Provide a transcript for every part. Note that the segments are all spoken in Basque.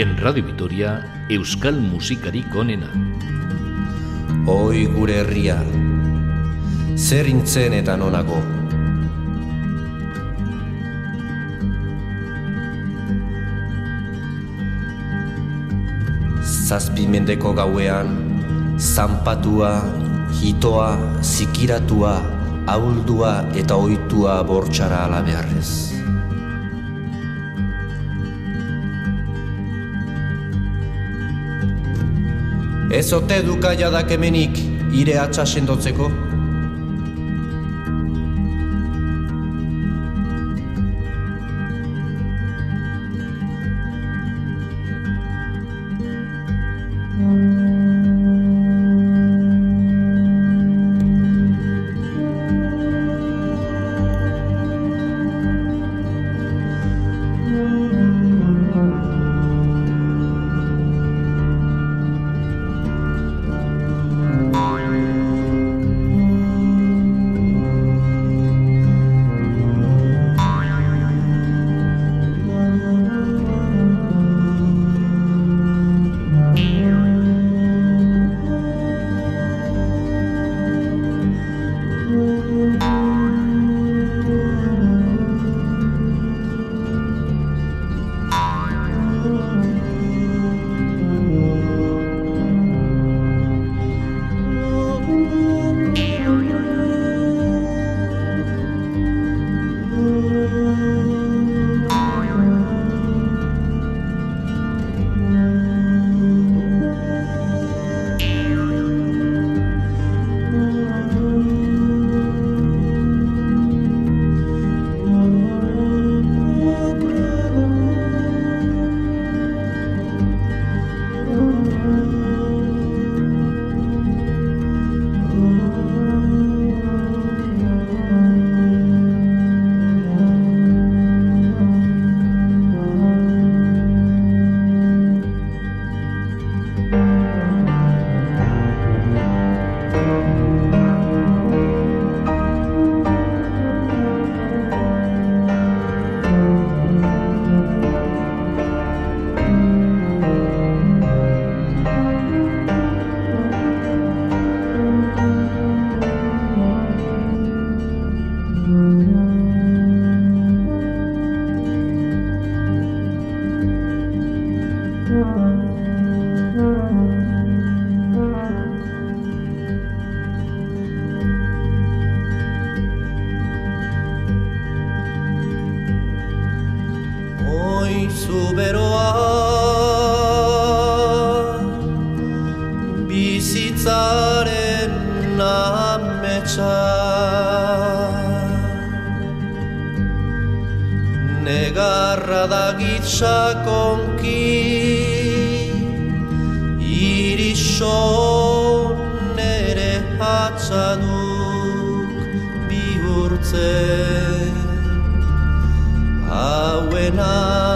En Radio Vitoria, Euskal Musikarik onena. Oi gure herria, zer intzen eta nonago. Zazpi mendeko gauean, zanpatua, hitoa, zikiratua, ahuldua eta oitua bortxara alabearrez. Ez ote duka jadak hemenik ire atxa sendotzeko? da gitsa konki iriso nere hatzaduk bihurtzen. Hauenak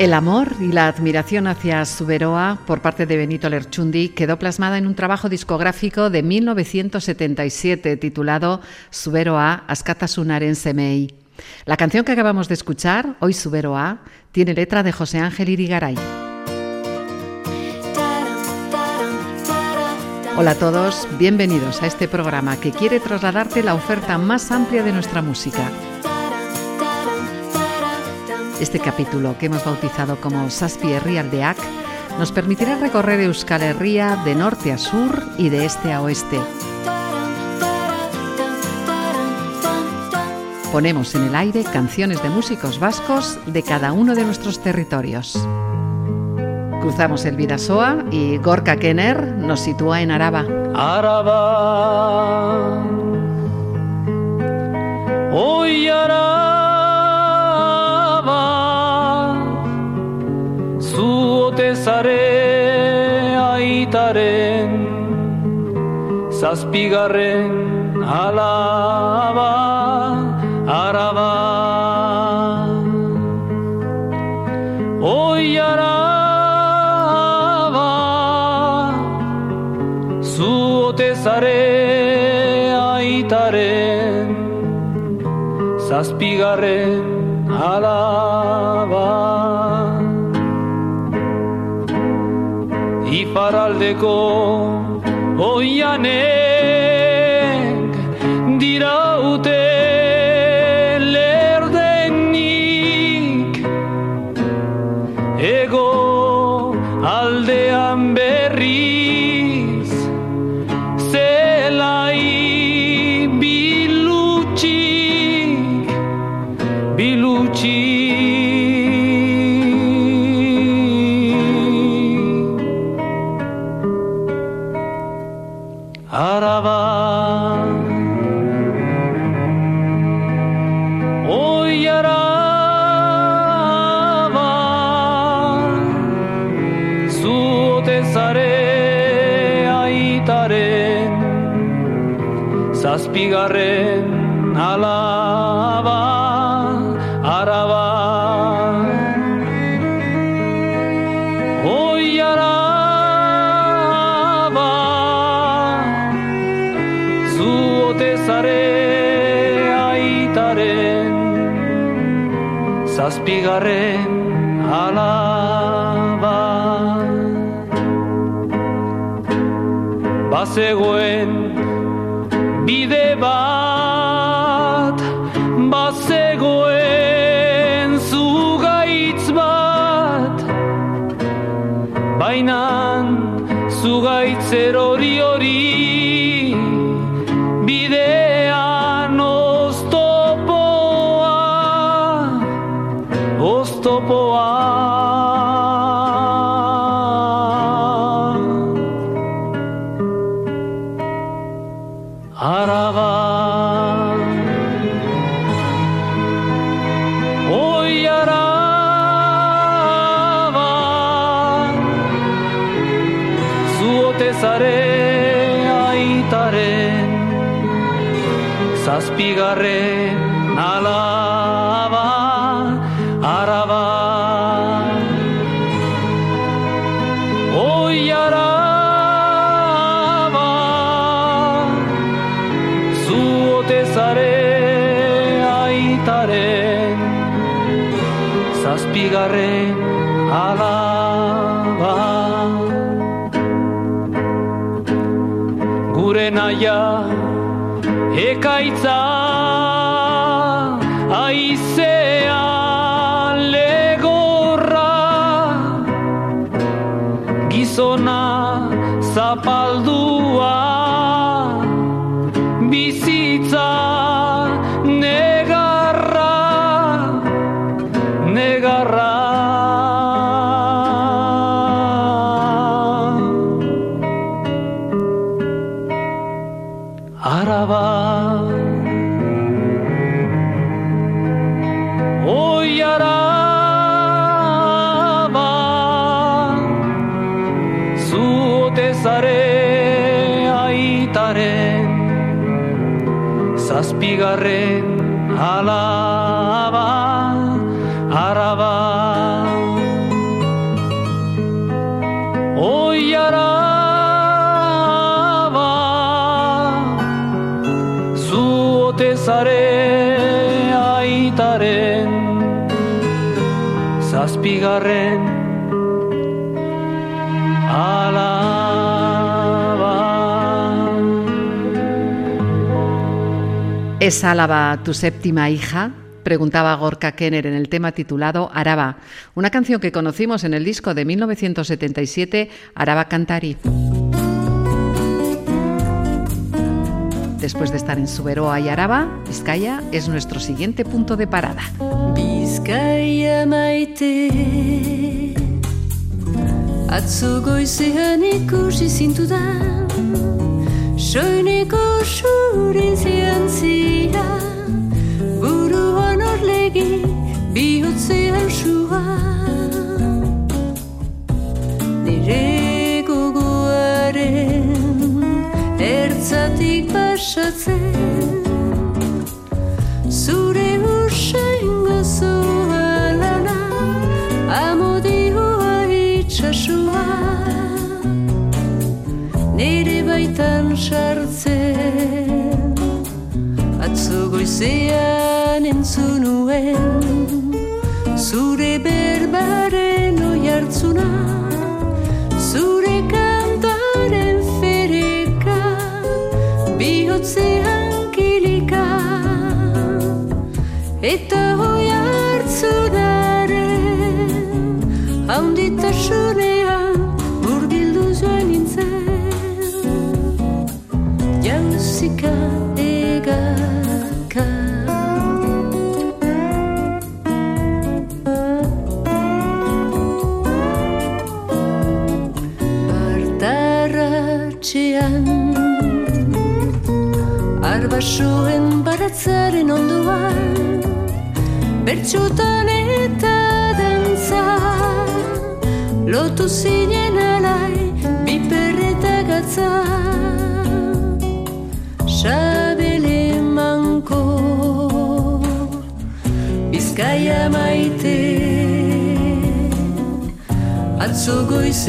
El amor y la admiración hacia Suberoa por parte de Benito Lerchundi quedó plasmada en un trabajo discográfico de 1977 titulado Suberoa Askatasunaren Semei. La canción que acabamos de escuchar, Hoy Suberoa, tiene letra de José Ángel Irigaray. Hola a todos, bienvenidos a este programa que quiere trasladarte la oferta más amplia de nuestra música este capítulo, que hemos bautizado como Saspi Herrialdeak, nos permitirá recorrer Euskal Herria de norte a sur y de este a oeste. Ponemos en el aire canciones de músicos vascos de cada uno de nuestros territorios. Cruzamos el Vidasoa y Gorka Kenner nos sitúa en Araba. Araba. Hoy Araba. Zare aitaren zazpigarren alaba araba. Oi araba zuote zare aitaren zazpigarren alaba faraldeco oianen zazpigarren alaba. Bazegoen bide bat alaba. ¿Es Álava tu séptima hija? Preguntaba Gorka Kenner en el tema titulado Araba, una canción que conocimos en el disco de 1977, Araba Cantari. Después de estar en Suberoa y Araba, Vizcaya es nuestro siguiente punto de parada. Bizkaia maite. Atzo goizean ikusi zintudan Soineko surin ziantzia Buruan orlegi bihotzean sua. Nire gogoaren ertzatik pasatzen Nere baitan sartzen Atzo goizean entzunuen Zure berbaren oi hartzuna Zure kantaren fereka Bihotzean kilika Eta hoi hartzunaren Haunditasunean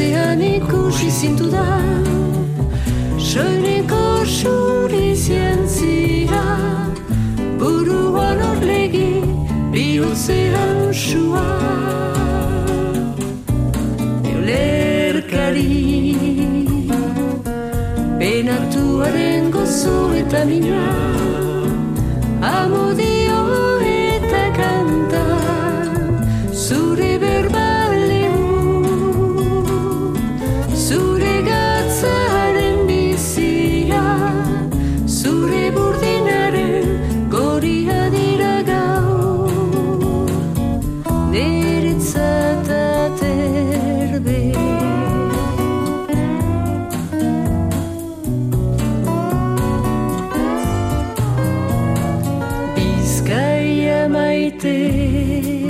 goizean ikusi zintudan maite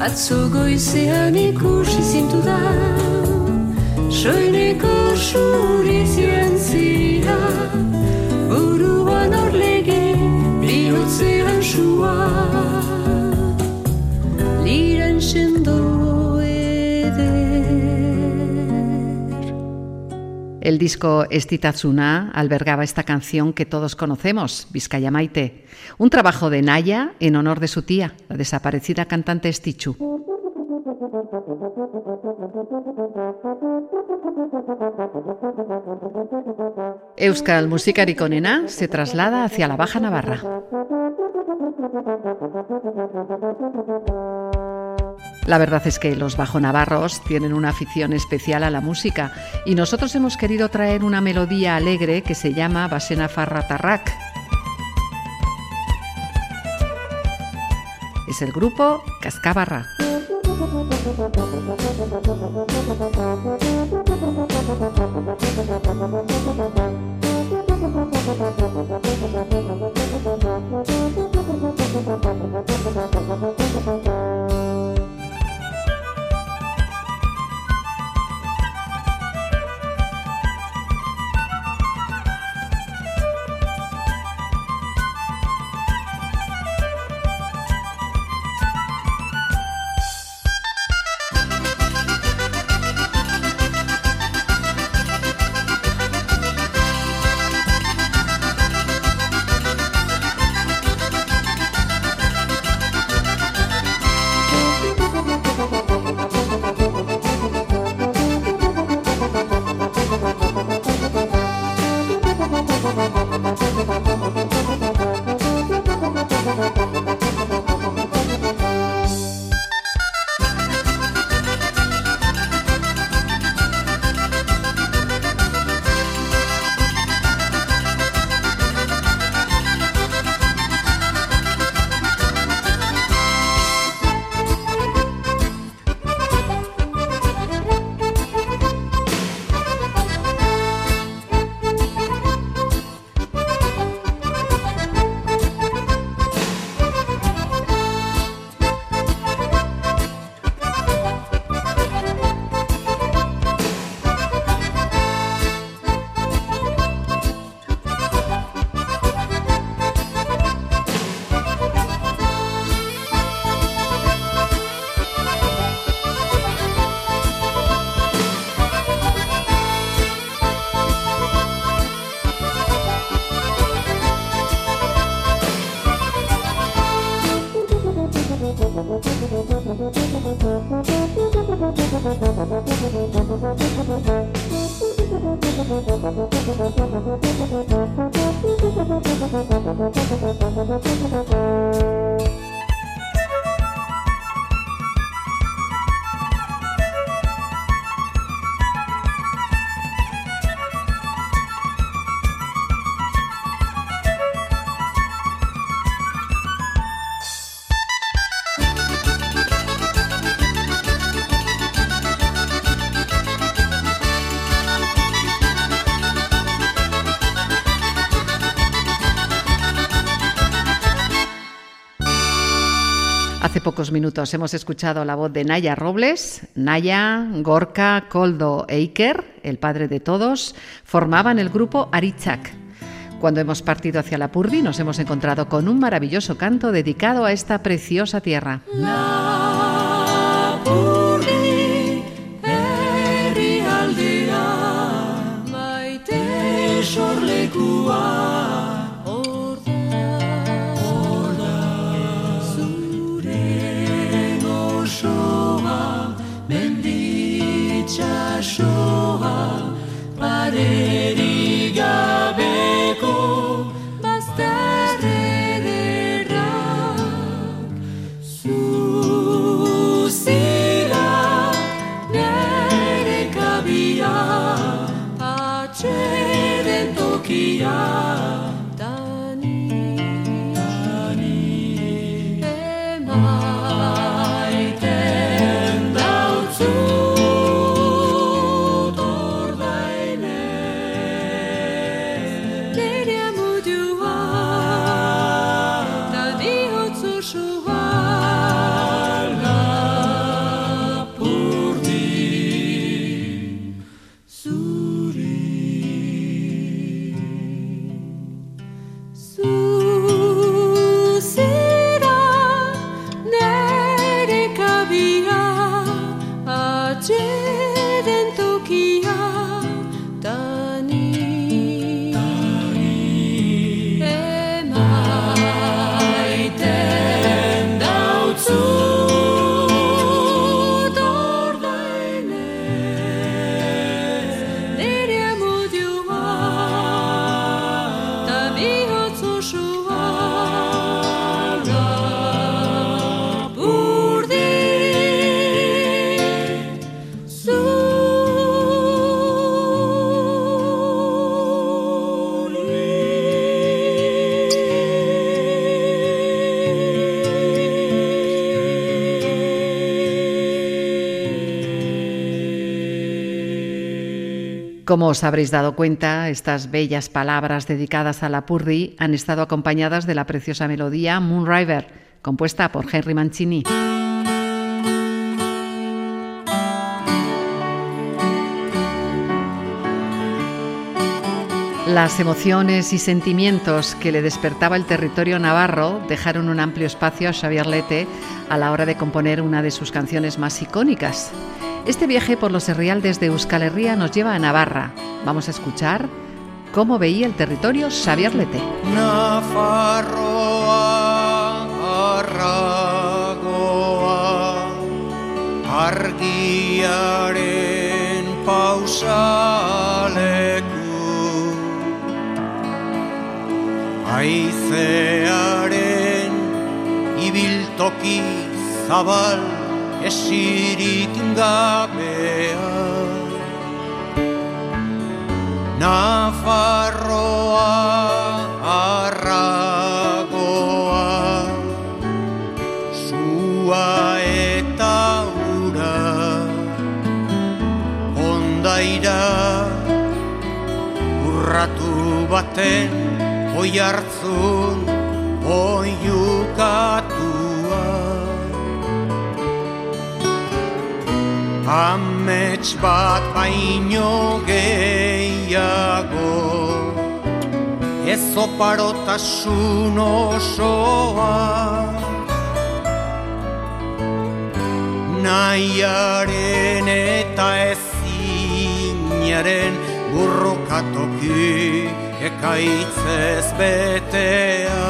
Atzo goizean ikusi zintudan Soineko suri zientzia. Buruan orlege bihotzean sua El disco Estitatsuna albergaba esta canción que todos conocemos, Vizcaya Maite, un trabajo de Naya en honor de su tía, la desaparecida cantante Estichu. Euskal Musikarik onena se traslada hacia la Baja Navarra. La verdad es que los bajonavarros tienen una afición especial a la música y nosotros hemos querido traer una melodía alegre que se llama Basena Farra Tarrac. Es el grupo Cascabarra. Thank you. Minutos hemos escuchado la voz de Naya Robles. Naya, Gorka, Koldo e Iker, el padre de todos, formaban el grupo Arichak. Cuando hemos partido hacia la Purdi nos hemos encontrado con un maravilloso canto dedicado a esta preciosa tierra. Como os habréis dado cuenta, estas bellas palabras dedicadas a la Purdi han estado acompañadas de la preciosa melodía Moon River, compuesta por Henry Mancini. Las emociones y sentimientos que le despertaba el territorio navarro dejaron un amplio espacio a Xavier Lete a la hora de componer una de sus canciones más icónicas. Este viaje por los herrialdes de Euskal Herria nos lleva a Navarra. Vamos a escuchar cómo veía el territorio Xavier Lete. Nafarroa arragoa argiaren pausaleku Aizearen ibiltoki zabal esirik gabea Nafarroa arragoa Zua eta ura. Ondaira Urratu baten Oi hartzun Amets bat baino gehiago. Ez oparotasun osoa. Nahiaren eta ezinaren burrukatoki ekaitzez betea.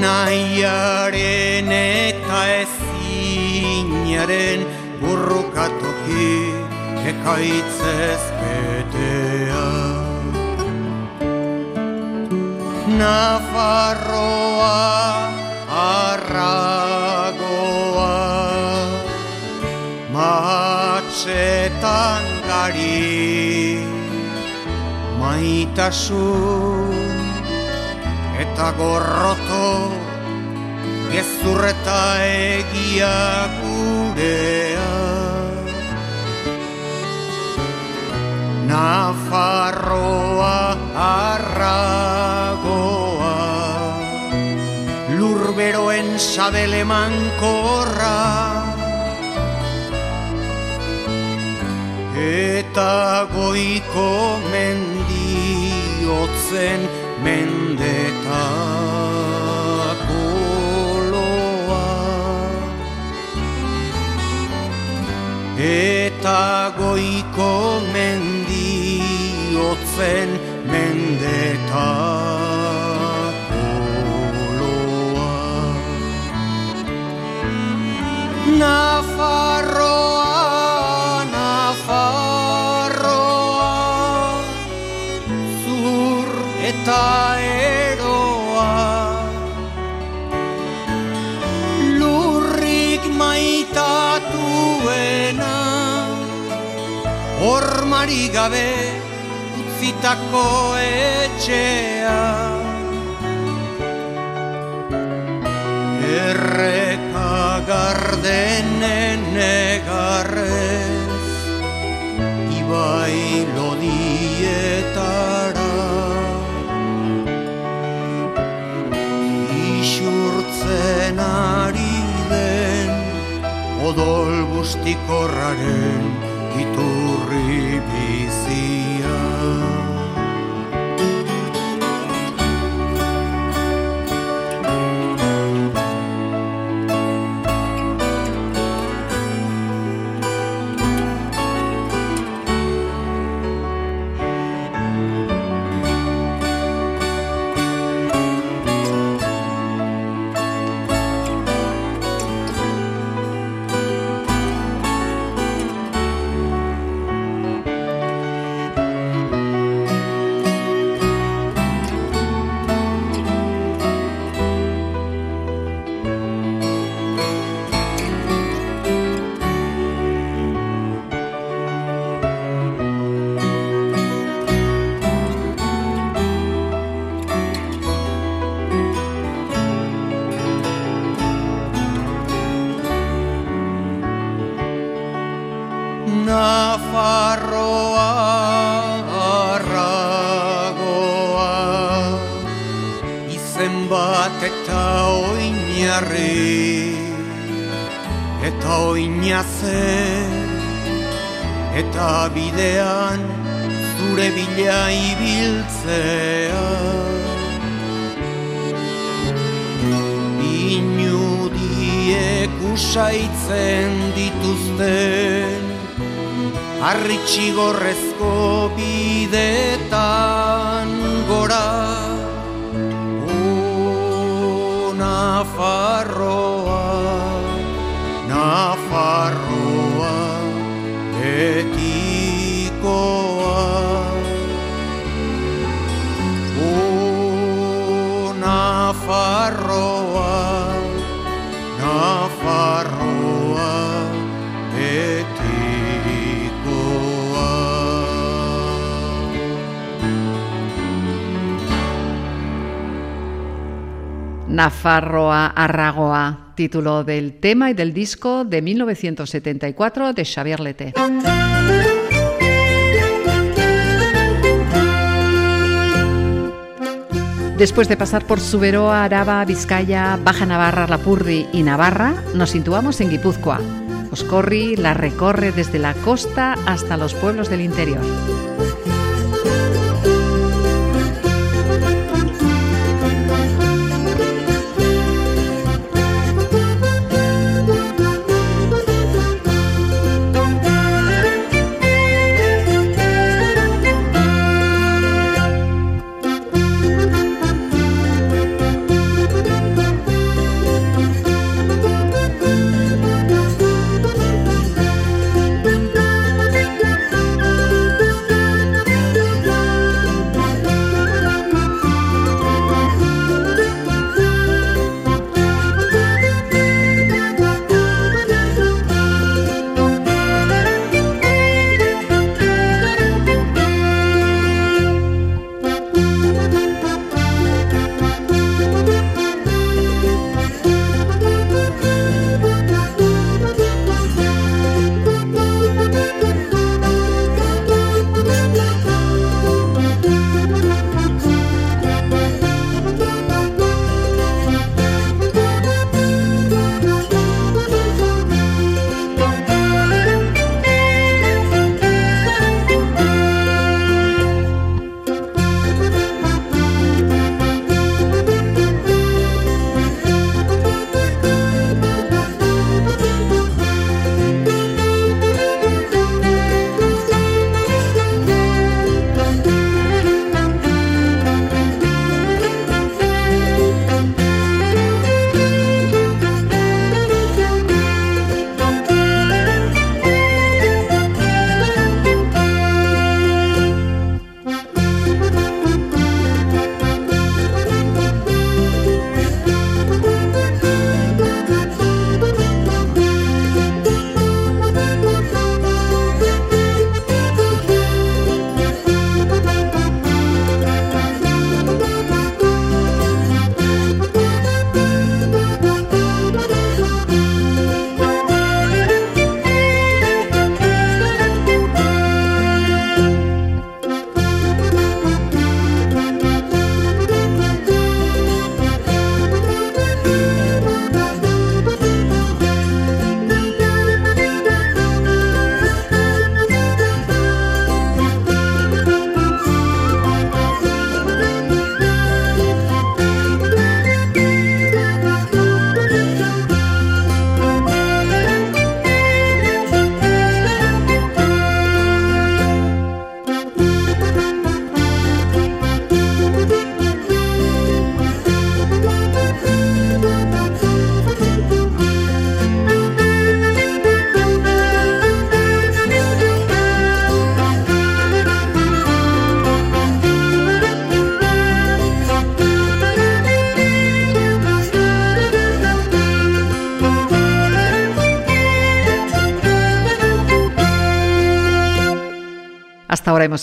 Nahiaren eta ezin oinaren burrukatoki ekaitzez betea. Nafarroa arragoa matxetan gari maitasun eta gorroto gezurreta egia gurea. Nafarroa arragoa Lurberoen sabele mankorra Eta goiko mendiotzen mendetako Eta goiko mendiotzen mendetako loa Nafarroa, Hormari gabe utzitako etxea. Erreka gardenen egarrez Ibai lodietara ABC. Arritxigorrezko bidetan Nafarroa Arragoa, título del tema y del disco de 1974 de Xavier Lete. Después de pasar por Suberoa, Araba, Vizcaya, Baja Navarra, Lapurdi y Navarra, nos situamos en Guipúzcoa. Oscorri la recorre desde la costa hasta los pueblos del interior.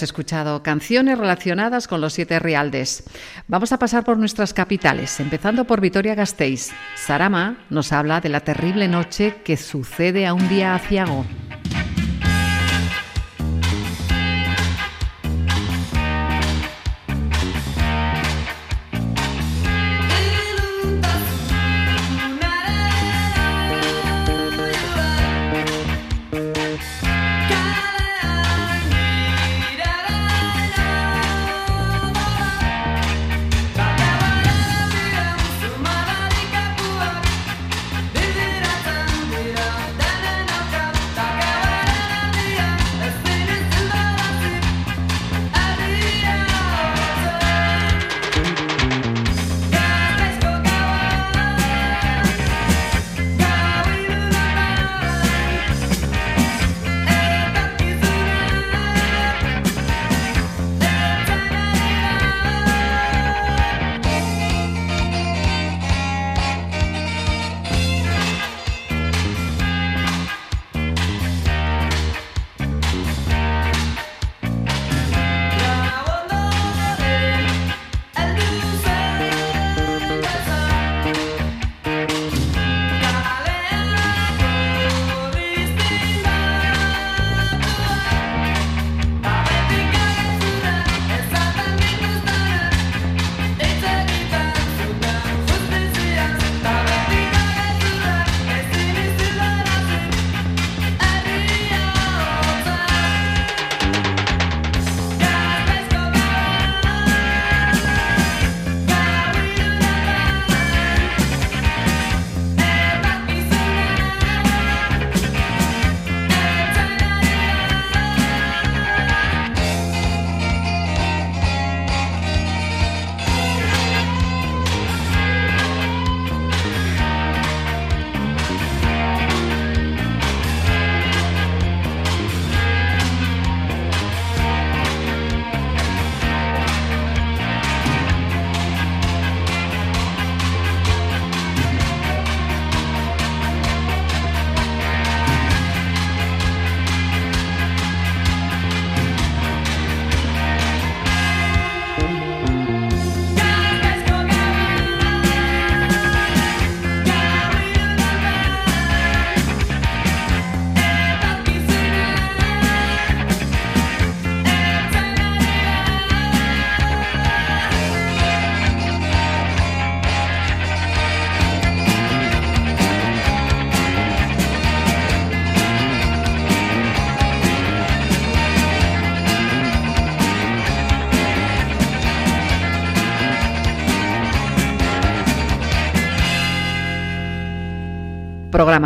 Escuchado canciones relacionadas con los siete rialdes. Vamos a pasar por nuestras capitales, empezando por Vitoria-Gasteiz. Sarama nos habla de la terrible noche que sucede a un día aciago.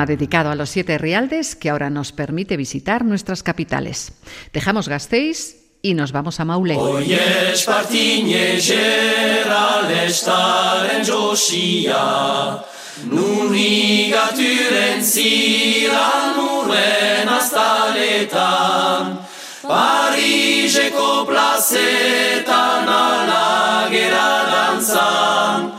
Programa dedicado a los siete rialdes que ahora nos permite visitar nuestras capitales. Dejamos Gasteiz y nos vamos a Maule. Oies partine geralestaren josia, nun igaturen ziran urren astaletan, Pariseko plazetan ala gera dantzan,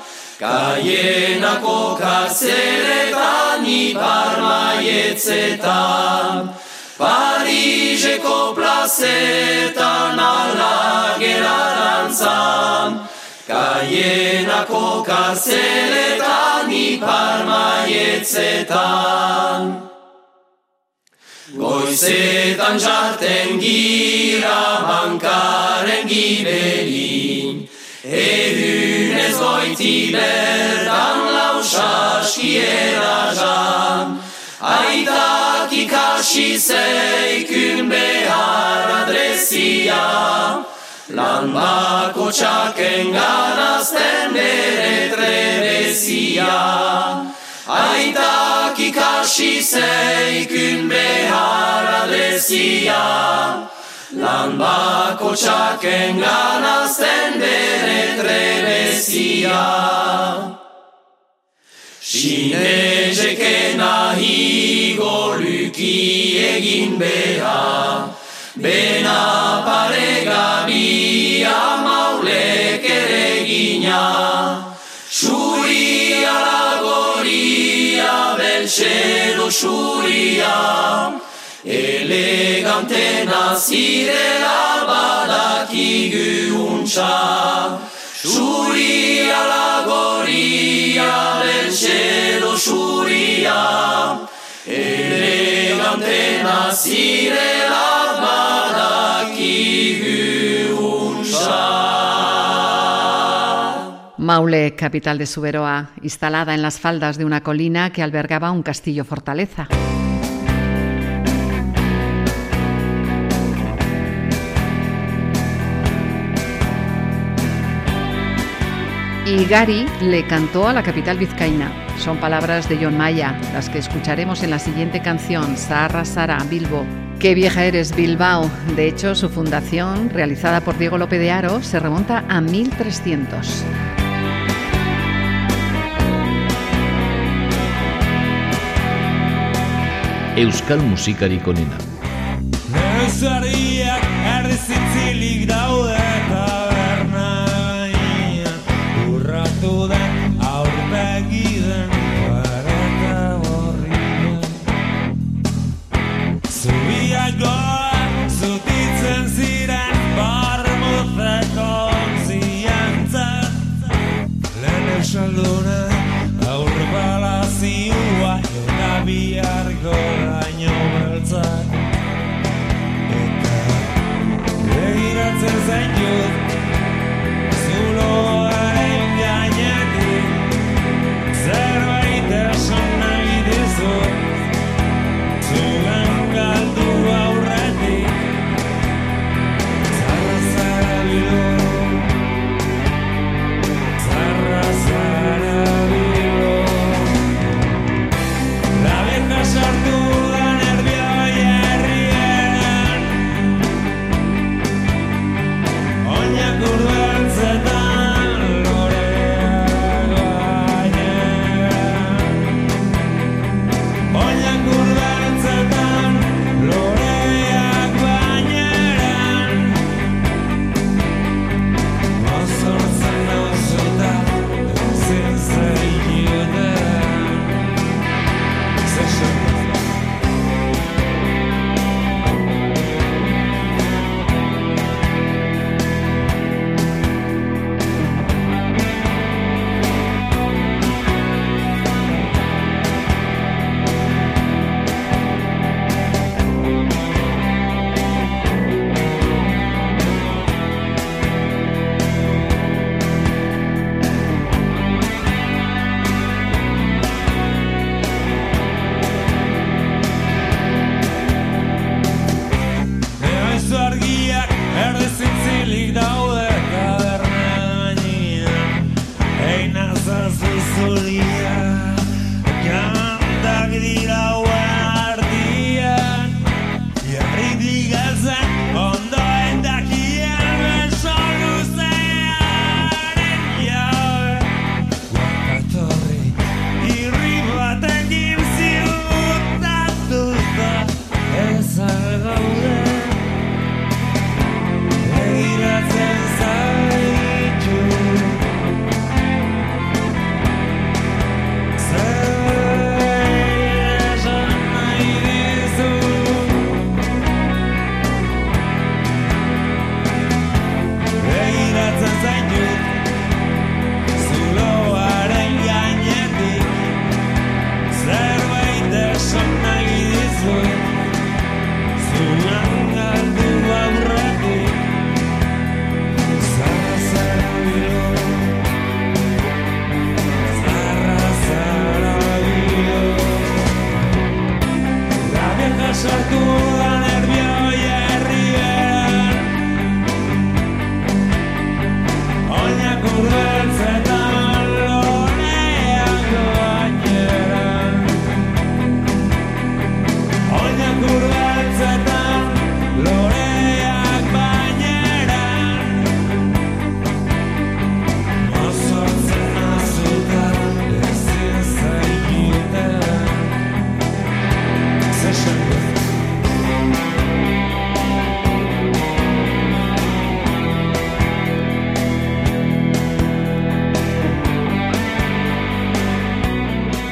Kaienako kartzeletan ipar maietzetan, Pariseko plazetan ala gerarantzan, Kaienako kartzeletan ipar maietzetan. Goizetan jarten gira bankaren Ehunez goiti bertan lausaskiera jan, Aitak ikasi zeikun behar adresia, Lan bako txaken ganazten bere trebezia. Aitak ikasi zeikun behar adresia, Lan bako txaken ganazten bere trebezia. Sinezeke nahi goluki egin beha, Bena paregabia maulek ere gina, Xuria lagoria, belxedo xuria, Elegantena zirela badakigu untsa Suria lagoria, beltxedo suria Elegantena zirela badakigu untsa Maule, capital de Suberoa, instalada en las faldas de una colina que albergaba un castillo fortaleza. Y Gary le cantó a la capital vizcaína. Son palabras de John Maya, las que escucharemos en la siguiente canción, Sarra Sara, Bilbo. Qué vieja eres, Bilbao. De hecho, su fundación, realizada por Diego López de Aro, se remonta a 1300. Euskal musikarik onena. dejas a tu lado.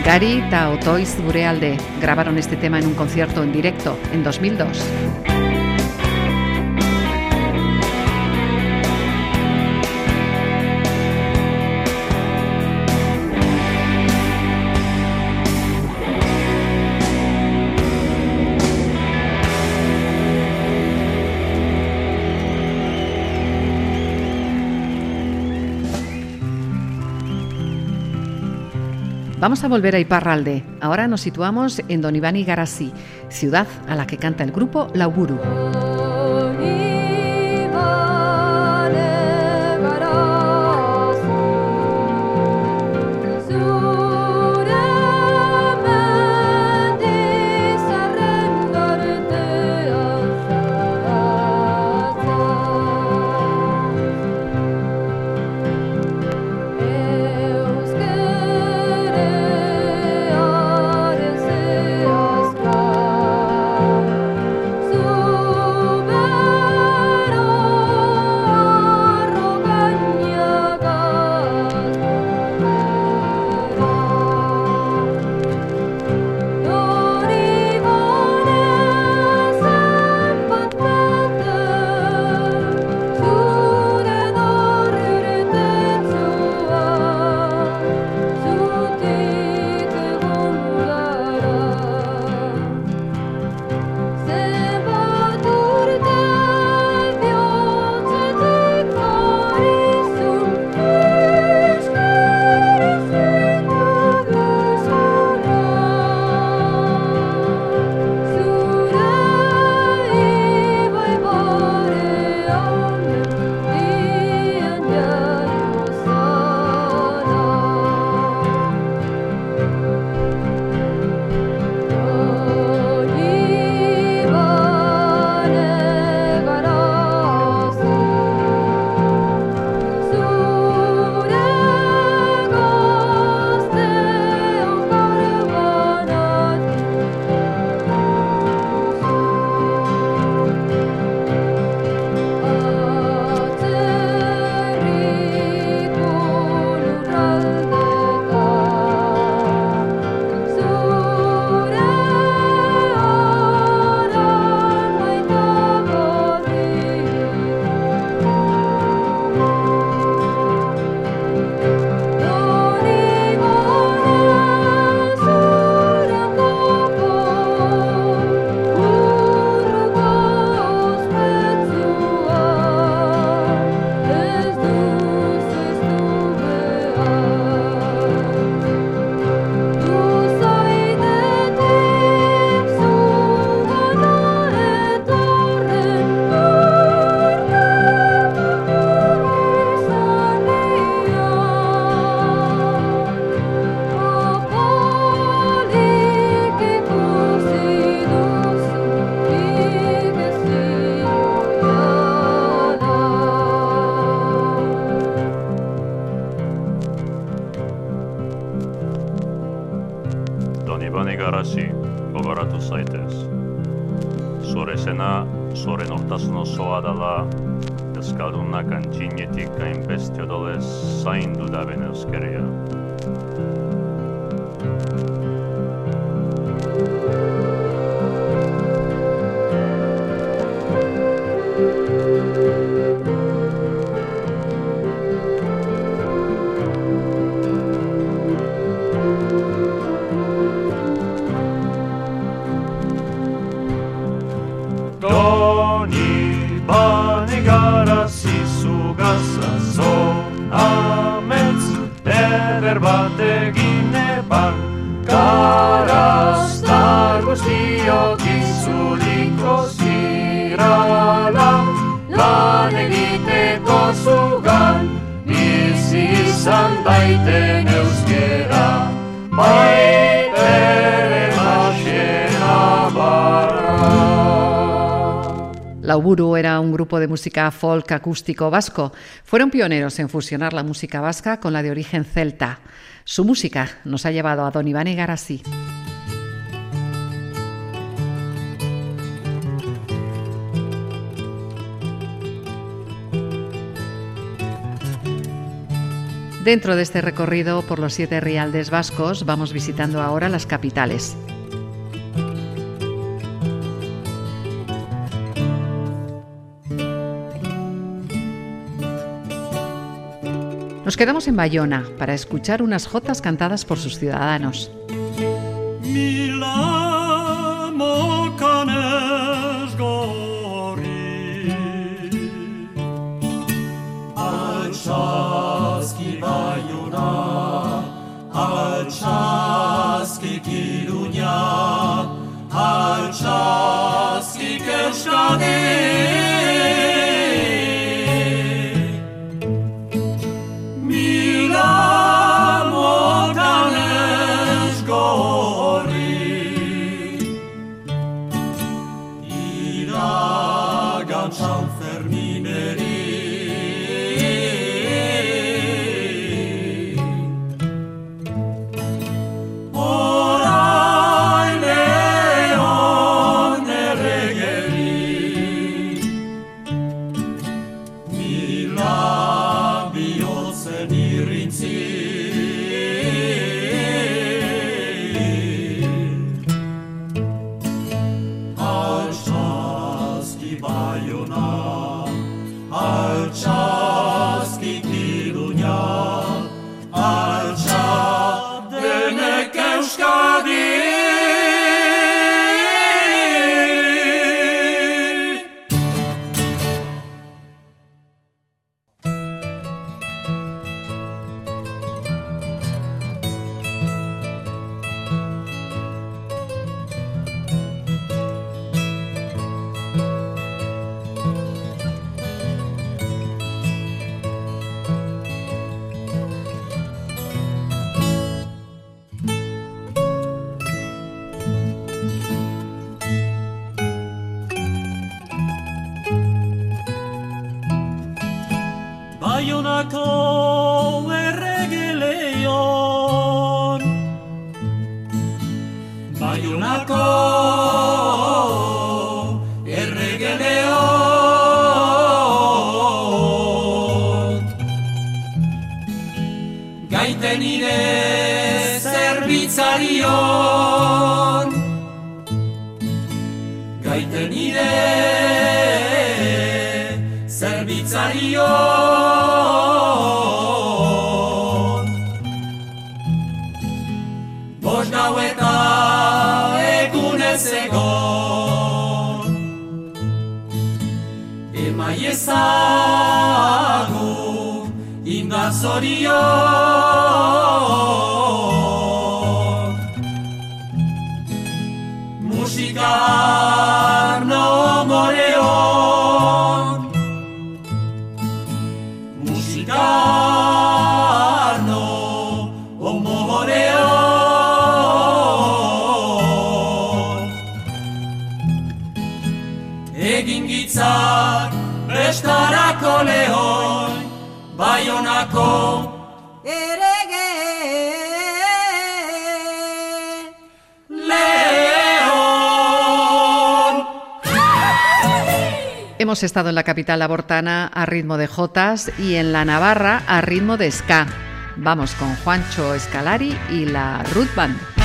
Gary Taotoiz Burealde grabaron este tema en un concierto en directo en 2002. Vamos a volver a Iparralde. Ahora nos situamos en Don Iván ciudad a la que canta el grupo Lauburu. Zirala Lan egiteko zugan bizi izan baiten euskera Baitere maxena barra Lauburu era un grupo de música folk acústico vasco. Fueron pioneros en fusionar la música vasca con la de origen celta. Su música nos ha llevado a Don Iván Egarasí. Dentro de este recorrido por los siete rialdes vascos vamos visitando ahora las capitales. Nos quedamos en Bayona para escuchar unas jotas cantadas por sus ciudadanos. Vayuna, Halchaski Kilunya, Halchaski Kershane. Egunez egon Emaiezagu indar zorion Hemos estado en la capital abortana a ritmo de jotas y en la Navarra a ritmo de ska. Vamos con Juancho Escalari y la Ruth Band.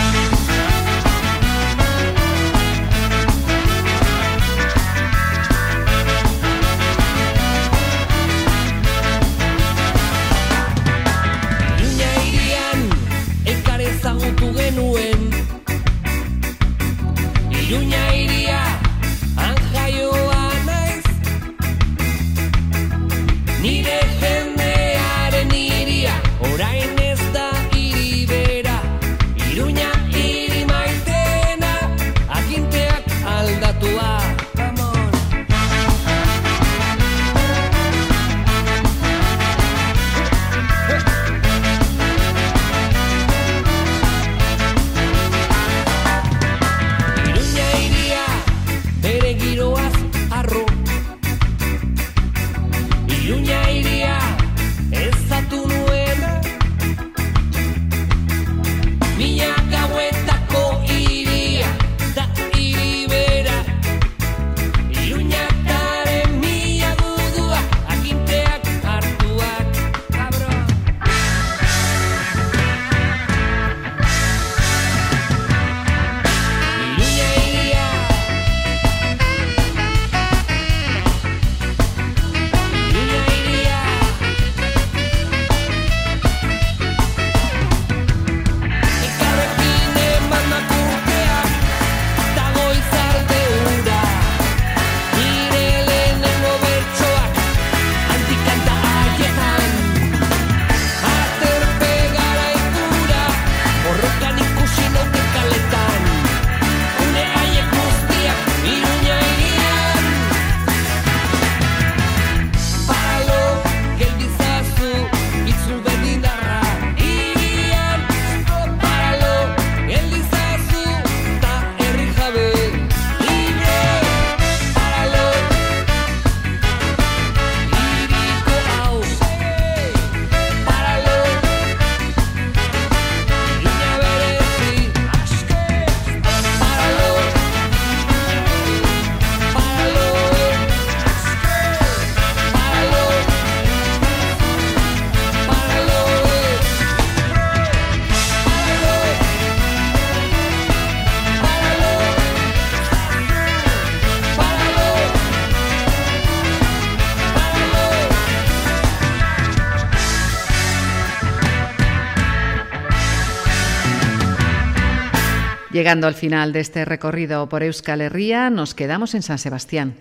Llegando al final de este recorrido por Euskal Herria, nos quedamos en San Sebastián.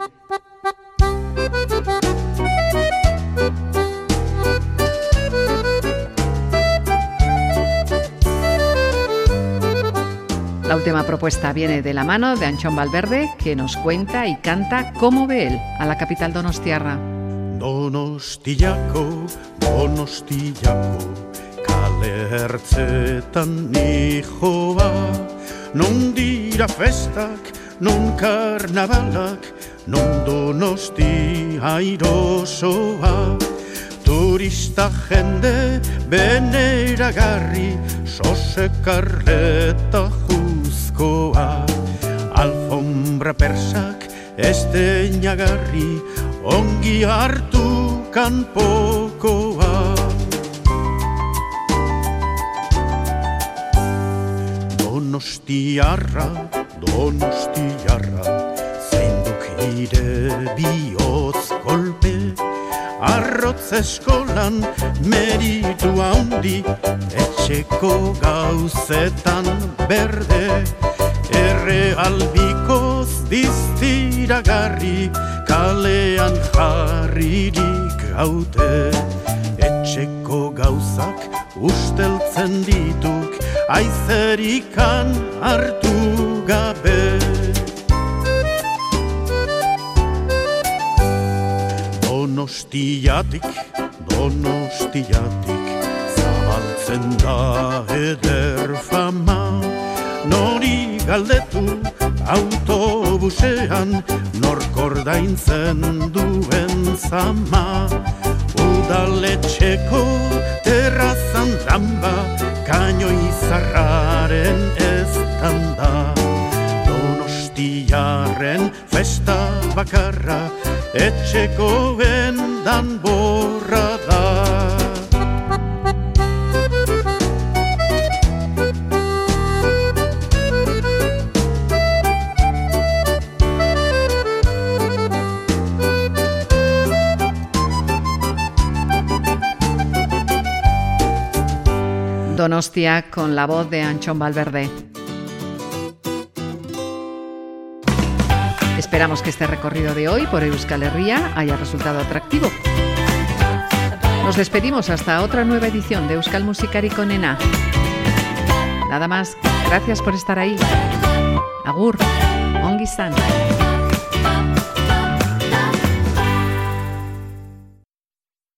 La última propuesta viene de la mano de Anchón Valverde, que nos cuenta y canta cómo ve él a la capital donostiarra. Donostiako, Donostiako, kale ertzetan nijoa, non dira festak, non karnabalak, non donosti airosoa. Turista jende beneragarri, sosekarreta juzkoa. Alfombra persak esteinagarri, ongi hartu kanpokoa. Donostiarra, donostiarra, zein duk ire bihotz kolpe, arrotz eskolan meritu handi, etxeko gauzetan berde, erre albikoz diztiragarri, kalean jarririk gaute. Etxeko gauzak usteltzen dituk, aizerikan hartu gabe. Donostiatik, donostiatik, zabaltzen da eder fama, nori galdetu autobusean, nork ordaintzen duen zama. Udaletxeko terrazan damba, kaino izarraren ez da. Donostiaren festa bakarra, etxeko bendan borra Donostia con la voz de Anchón Valverde. Esperamos que este recorrido de hoy por Euskal Herria haya resultado atractivo. Nos despedimos hasta otra nueva edición de Euskal Musikari con Ena. Nada más, gracias por estar ahí. Agur, ongi.